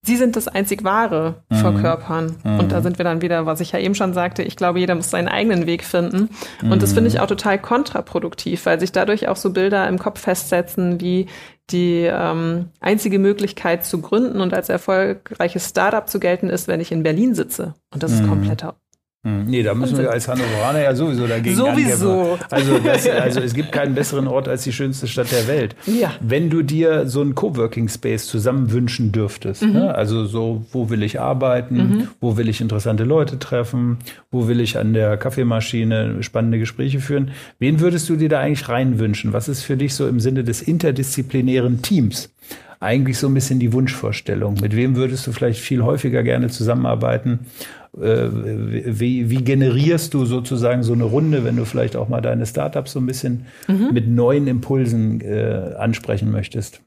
sie sind das einzig Wahre mhm. verkörpern. Mhm. Und da sind wir dann wieder, was ich ja eben schon sagte, ich glaube, jeder muss seinen eigenen Weg finden. Mhm. Und das finde ich mhm. auch total kontraproduktiv, weil sich dadurch auch so Bilder im Kopf festsetzen, wie die ähm, einzige Möglichkeit zu gründen und als erfolgreiches Startup zu gelten ist, wenn ich in Berlin sitze. Und das ist mhm. kompletter hm, nee, da müssen wir als Hannoveraner ja sowieso dagegen Sowieso. Also, das, also es gibt keinen besseren Ort als die schönste Stadt der Welt. Ja. Wenn du dir so einen Coworking Space zusammen wünschen dürftest, mhm. ne? also so, wo will ich arbeiten, mhm. wo will ich interessante Leute treffen, wo will ich an der Kaffeemaschine spannende Gespräche führen, wen würdest du dir da eigentlich reinwünschen? Was ist für dich so im Sinne des interdisziplinären Teams? eigentlich so ein bisschen die Wunschvorstellung. Mit wem würdest du vielleicht viel häufiger gerne zusammenarbeiten? Äh, wie, wie, generierst du sozusagen so eine Runde, wenn du vielleicht auch mal deine Startups so ein bisschen mhm. mit neuen Impulsen äh, ansprechen möchtest?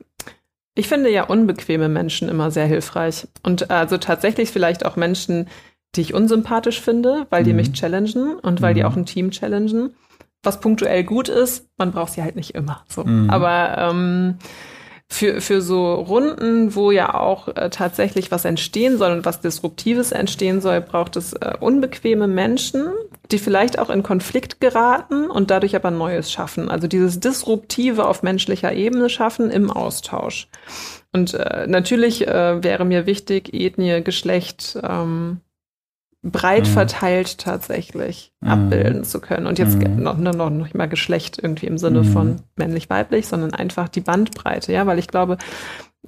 Ich finde ja unbequeme Menschen immer sehr hilfreich. Und also tatsächlich vielleicht auch Menschen, die ich unsympathisch finde, weil die mhm. mich challengen und weil mhm. die auch ein Team challengen. Was punktuell gut ist, man braucht sie halt nicht immer. So. Mhm. Aber ähm, für, für so Runden, wo ja auch äh, tatsächlich was entstehen soll und was Disruptives entstehen soll, braucht es äh, unbequeme Menschen, die vielleicht auch in Konflikt geraten und dadurch aber Neues schaffen. Also dieses Disruptive auf menschlicher Ebene schaffen im Austausch. Und äh, natürlich äh, wäre mir wichtig, Ethnie, Geschlecht, ähm, breit mhm. verteilt tatsächlich mhm. abbilden zu können. Und jetzt mhm. noch, noch, noch nicht mal Geschlecht irgendwie im Sinne von mhm. männlich-weiblich, sondern einfach die Bandbreite, ja, weil ich glaube,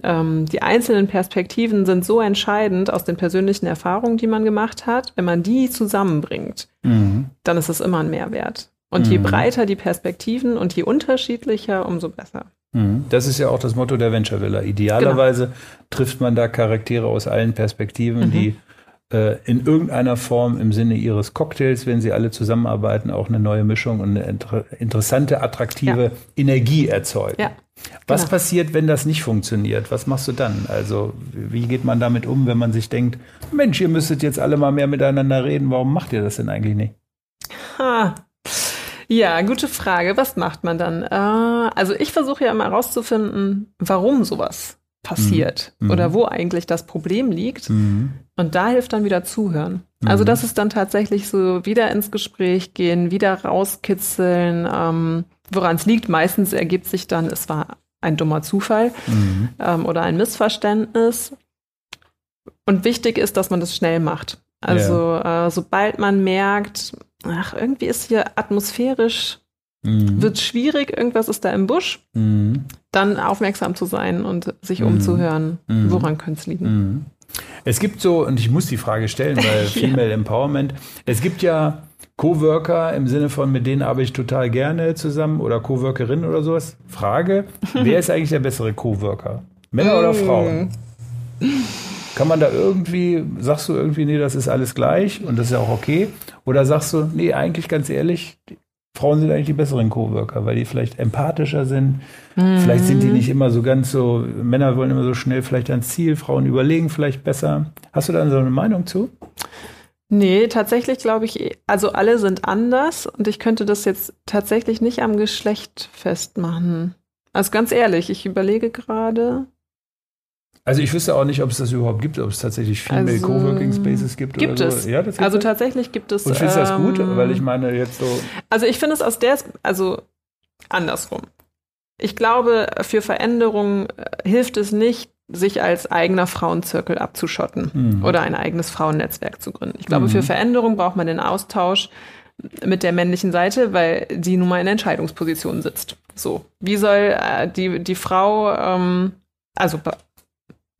ähm, die einzelnen Perspektiven sind so entscheidend aus den persönlichen Erfahrungen, die man gemacht hat. Wenn man die zusammenbringt, mhm. dann ist es immer ein Mehrwert. Und mhm. je breiter die Perspektiven und je unterschiedlicher, umso besser. Mhm. Das ist ja auch das Motto der Venture Villa. Idealerweise genau. trifft man da Charaktere aus allen Perspektiven, mhm. die äh, in irgendeiner Form im Sinne ihres Cocktails, wenn sie alle zusammenarbeiten, auch eine neue Mischung und eine inter interessante, attraktive ja. Energie erzeugen. Ja. Was genau. passiert, wenn das nicht funktioniert? Was machst du dann? Also, wie geht man damit um, wenn man sich denkt, Mensch, ihr müsstet jetzt alle mal mehr miteinander reden, warum macht ihr das denn eigentlich nicht? Ha. Ja, gute Frage. Was macht man dann? Äh, also ich versuche ja immer herauszufinden, warum sowas passiert mhm. oder wo eigentlich das Problem liegt. Mhm. Und da hilft dann wieder zuhören. Mhm. Also das ist dann tatsächlich so wieder ins Gespräch gehen, wieder rauskitzeln, ähm, woran es liegt. Meistens ergibt sich dann, es war ein dummer Zufall mhm. ähm, oder ein Missverständnis. Und wichtig ist, dass man das schnell macht. Also ja. äh, sobald man merkt, ach, irgendwie ist hier atmosphärisch mhm. wird schwierig, irgendwas ist da im Busch, mhm. dann aufmerksam zu sein und sich mhm. umzuhören, woran könnte es liegen. Mhm. Es gibt so, und ich muss die Frage stellen, weil [LAUGHS] Female ja. Empowerment, es gibt ja Coworker im Sinne von, mit denen arbeite ich total gerne zusammen oder Coworkerin oder sowas. Frage, [LAUGHS] wer ist eigentlich der bessere Coworker? Männer oder Frauen? Kann man da irgendwie, sagst du irgendwie, nee, das ist alles gleich und das ist ja auch okay? Oder sagst du, nee, eigentlich ganz ehrlich, Frauen sind eigentlich die besseren Coworker, weil die vielleicht empathischer sind. Mhm. Vielleicht sind die nicht immer so ganz so, Männer wollen immer so schnell vielleicht ans Ziel, Frauen überlegen vielleicht besser. Hast du da so eine Meinung zu? Nee, tatsächlich glaube ich, also alle sind anders und ich könnte das jetzt tatsächlich nicht am Geschlecht festmachen. Also ganz ehrlich, ich überlege gerade. Also ich wüsste auch nicht, ob es das überhaupt gibt, ob es tatsächlich Female also, Coworking Spaces gibt. Gibt oder es. So. Ja, das gibt also es. tatsächlich gibt es. Und findest du das gut? Ähm, Weil ich meine jetzt so. Also ich finde es aus der, also andersrum. Ich glaube, für Veränderungen äh, hilft es nicht, sich als eigener Frauenzirkel abzuschotten mhm. oder ein eigenes Frauennetzwerk zu gründen. Ich glaube, mhm. für Veränderung braucht man den Austausch mit der männlichen Seite, weil sie nun mal in Entscheidungspositionen sitzt. So, wie soll äh, die, die Frau, ähm, also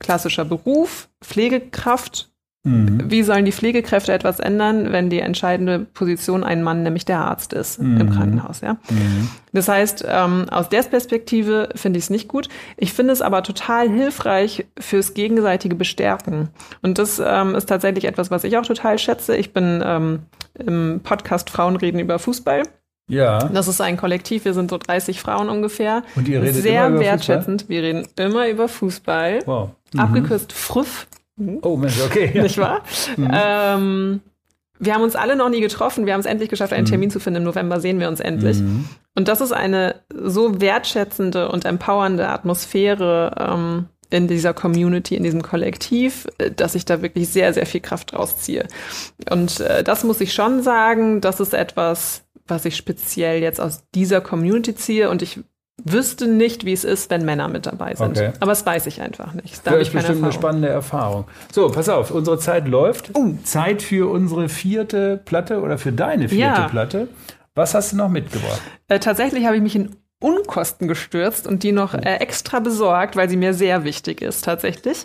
klassischer Beruf, Pflegekraft. Mhm. Wie sollen die Pflegekräfte etwas ändern, wenn die entscheidende Position ein Mann, nämlich der Arzt ist mhm. im Krankenhaus? Ja? Mhm. Das heißt, ähm, aus der Perspektive finde ich es nicht gut. Ich finde es aber total hilfreich fürs gegenseitige Bestärken. Und das ähm, ist tatsächlich etwas, was ich auch total schätze. Ich bin ähm, im Podcast Frauen reden über Fußball. Ja. Das ist ein Kollektiv, wir sind so 30 Frauen ungefähr. Und ihr redet Sehr immer über wertschätzend. Fußball? Wir reden immer über Fußball. Wow. Mhm. Abgekürzt Früff. Oh Mensch, okay. [LAUGHS] Nicht wahr? Mhm. Ähm, wir haben uns alle noch nie getroffen. Wir haben es endlich geschafft, einen mhm. Termin zu finden. Im November sehen wir uns endlich. Mhm. Und das ist eine so wertschätzende und empowernde Atmosphäre ähm, in dieser Community, in diesem Kollektiv, äh, dass ich da wirklich sehr, sehr viel Kraft rausziehe. Und äh, das muss ich schon sagen, das ist etwas, was ich speziell jetzt aus dieser Community ziehe und ich wüsste nicht, wie es ist, wenn Männer mit dabei sind. Okay. Aber das weiß ich einfach nicht. Da das ist bestimmt Erfahrung. eine spannende Erfahrung. So, pass auf, unsere Zeit läuft. Uh. Zeit für unsere vierte Platte oder für deine vierte ja. Platte. Was hast du noch mitgebracht? Äh, tatsächlich habe ich mich in Unkosten gestürzt und die noch äh, extra besorgt, weil sie mir sehr wichtig ist tatsächlich.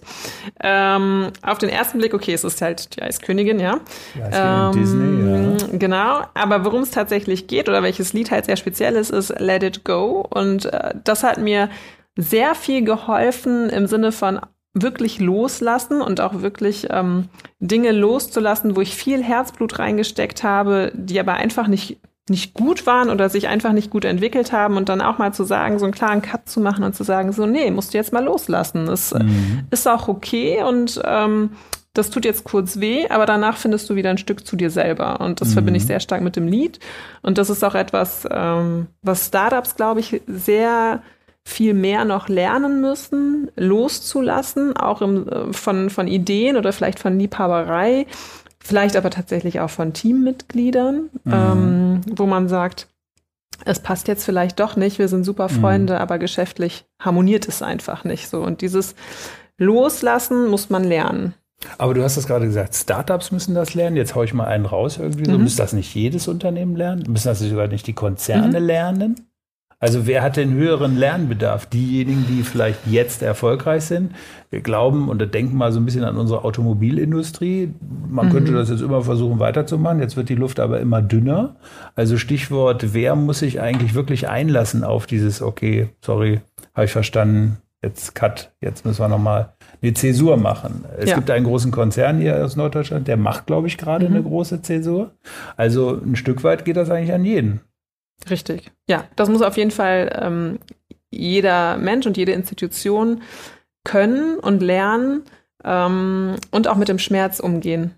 Ähm, auf den ersten Blick, okay, es ist halt die Eiskönigin, ja. ja ähm, Disney, ja. Genau, aber worum es tatsächlich geht oder welches Lied halt sehr speziell ist, ist Let It Go und äh, das hat mir sehr viel geholfen im Sinne von wirklich loslassen und auch wirklich ähm, Dinge loszulassen, wo ich viel Herzblut reingesteckt habe, die aber einfach nicht nicht gut waren oder sich einfach nicht gut entwickelt haben und dann auch mal zu sagen, so einen klaren Cut zu machen und zu sagen, so, nee, musst du jetzt mal loslassen. Das mhm. ist auch okay und ähm, das tut jetzt kurz weh, aber danach findest du wieder ein Stück zu dir selber. Und das mhm. verbinde ich sehr stark mit dem Lied. Und das ist auch etwas, ähm, was Startups, glaube ich, sehr viel mehr noch lernen müssen, loszulassen, auch im, äh, von, von Ideen oder vielleicht von Liebhaberei vielleicht aber tatsächlich auch von Teammitgliedern, mhm. ähm, wo man sagt, es passt jetzt vielleicht doch nicht, wir sind super mhm. Freunde, mhm. aber geschäftlich harmoniert es einfach nicht so. Und dieses Loslassen muss man lernen. Aber du hast das gerade gesagt, Startups müssen das lernen. Jetzt haue ich mal einen raus irgendwie so. Mhm. Müsste das nicht jedes Unternehmen lernen? Müssen das sogar nicht die Konzerne mhm. lernen? Also wer hat den höheren Lernbedarf? Diejenigen, die vielleicht jetzt erfolgreich sind. Wir glauben und denken mal so ein bisschen an unsere Automobilindustrie. Man mhm. könnte das jetzt immer versuchen weiterzumachen. Jetzt wird die Luft aber immer dünner. Also Stichwort, wer muss sich eigentlich wirklich einlassen auf dieses, okay, sorry, habe ich verstanden, jetzt Cut, jetzt müssen wir nochmal eine Zäsur machen. Es ja. gibt einen großen Konzern hier aus Norddeutschland, der macht, glaube ich, gerade mhm. eine große Zäsur. Also ein Stück weit geht das eigentlich an jeden. Richtig. Ja, das muss auf jeden Fall ähm, jeder Mensch und jede Institution können und lernen ähm, und auch mit dem Schmerz umgehen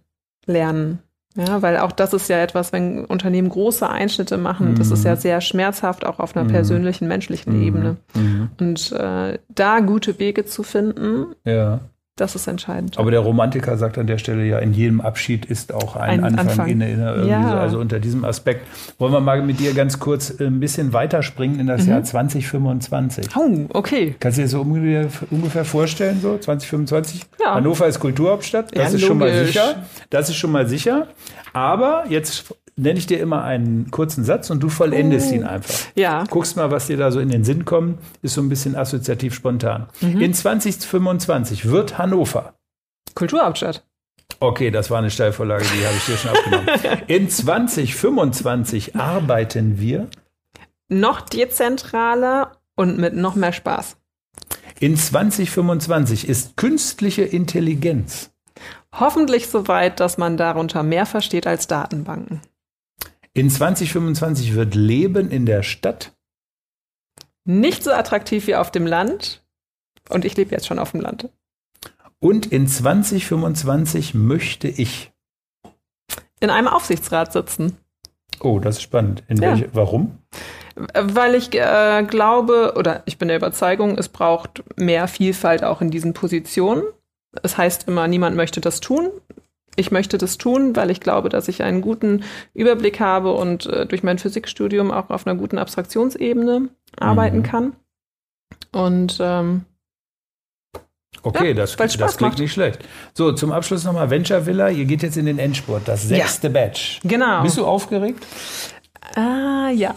lernen. Ja, weil auch das ist ja etwas, wenn Unternehmen große Einschnitte machen, mhm. das ist ja mhm. sehr schmerzhaft, auch auf einer mhm. persönlichen, menschlichen mhm. Ebene. Mhm. Und äh, da gute Wege zu finden, ja. Das ist entscheidend. Aber der Romantiker sagt an der Stelle ja, in jedem Abschied ist auch ein, ein Anfang, Anfang. In, in, ja. so. Also unter diesem Aspekt wollen wir mal mit dir ganz kurz äh, ein bisschen weiterspringen in das mhm. Jahr 2025. Oh, okay. Kannst du dir so ungefähr, ungefähr vorstellen, so 2025? Ja. Hannover ist Kulturhauptstadt, das ja, ist logisch. schon mal sicher. Das ist schon mal sicher. Aber jetzt nenne ich dir immer einen kurzen Satz und du vollendest oh. ihn einfach. Ja. Guckst mal, was dir da so in den Sinn kommt. Ist so ein bisschen assoziativ spontan. Mhm. In 2025 wird Hannover Kulturhauptstadt. Okay, das war eine Steilvorlage, die habe ich dir schon abgenommen. [LAUGHS] In 2025 arbeiten wir noch dezentraler und mit noch mehr Spaß. In 2025 ist künstliche Intelligenz hoffentlich so weit, dass man darunter mehr versteht als Datenbanken. In 2025 wird Leben in der Stadt nicht so attraktiv wie auf dem Land. Und ich lebe jetzt schon auf dem Land. Und in 2025 möchte ich in einem Aufsichtsrat sitzen. Oh, das ist spannend. In ja. welche, warum? Weil ich äh, glaube oder ich bin der Überzeugung, es braucht mehr Vielfalt auch in diesen Positionen. Es heißt immer, niemand möchte das tun ich möchte das tun, weil ich glaube, dass ich einen guten Überblick habe und äh, durch mein Physikstudium auch auf einer guten Abstraktionsebene arbeiten mhm. kann. Und ähm, Okay, ja, das, das klingt macht. nicht schlecht. So, zum Abschluss nochmal Venture Villa. Ihr geht jetzt in den Endspurt, das sechste ja. Batch. Genau. Bist du aufgeregt? Ah, ja.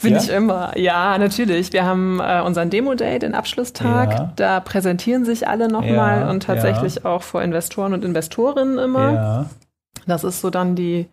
Bin ja? ich immer. Ja, natürlich. Wir haben äh, unseren Demo-Day, den Abschlusstag. Ja. Da präsentieren sich alle nochmal ja, und tatsächlich auch vor Investoren und Investorinnen immer. Das ist so dann die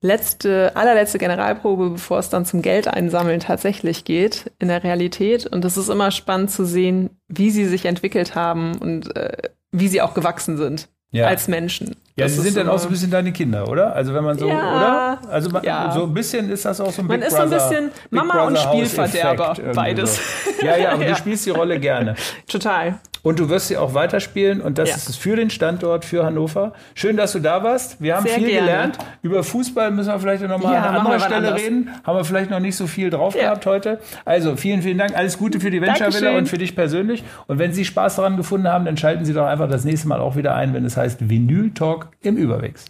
letzte, allerletzte Generalprobe, bevor es dann zum Geld einsammeln tatsächlich geht in der Realität. Und es ist immer spannend zu sehen, wie sie sich entwickelt haben und äh, wie sie auch gewachsen sind ja. als Menschen. Ja, das sie sind dann auch so ein bisschen deine Kinder, oder? Also wenn man so, ja, oder? Also man, ja. so ein bisschen ist das auch so ein Man Big ist so ein bisschen Mama und Spielverderber, beides. So. [LAUGHS] Ja, ja, aber du [LAUGHS] spielst die Rolle gerne. Total. Und du wirst sie auch weiterspielen und das ja. ist es für den Standort, für Hannover. Schön, dass du da warst. Wir haben Sehr viel gerne. gelernt. Über Fußball müssen wir vielleicht noch mal ja, an anderer Stelle anders. reden. Haben wir vielleicht noch nicht so viel drauf ja. gehabt heute. Also vielen, vielen Dank. Alles Gute für die Venture Villa und für dich persönlich. Und wenn Sie Spaß daran gefunden haben, dann schalten Sie doch einfach das nächste Mal auch wieder ein, wenn es heißt Vinyl Talk im Überwegs.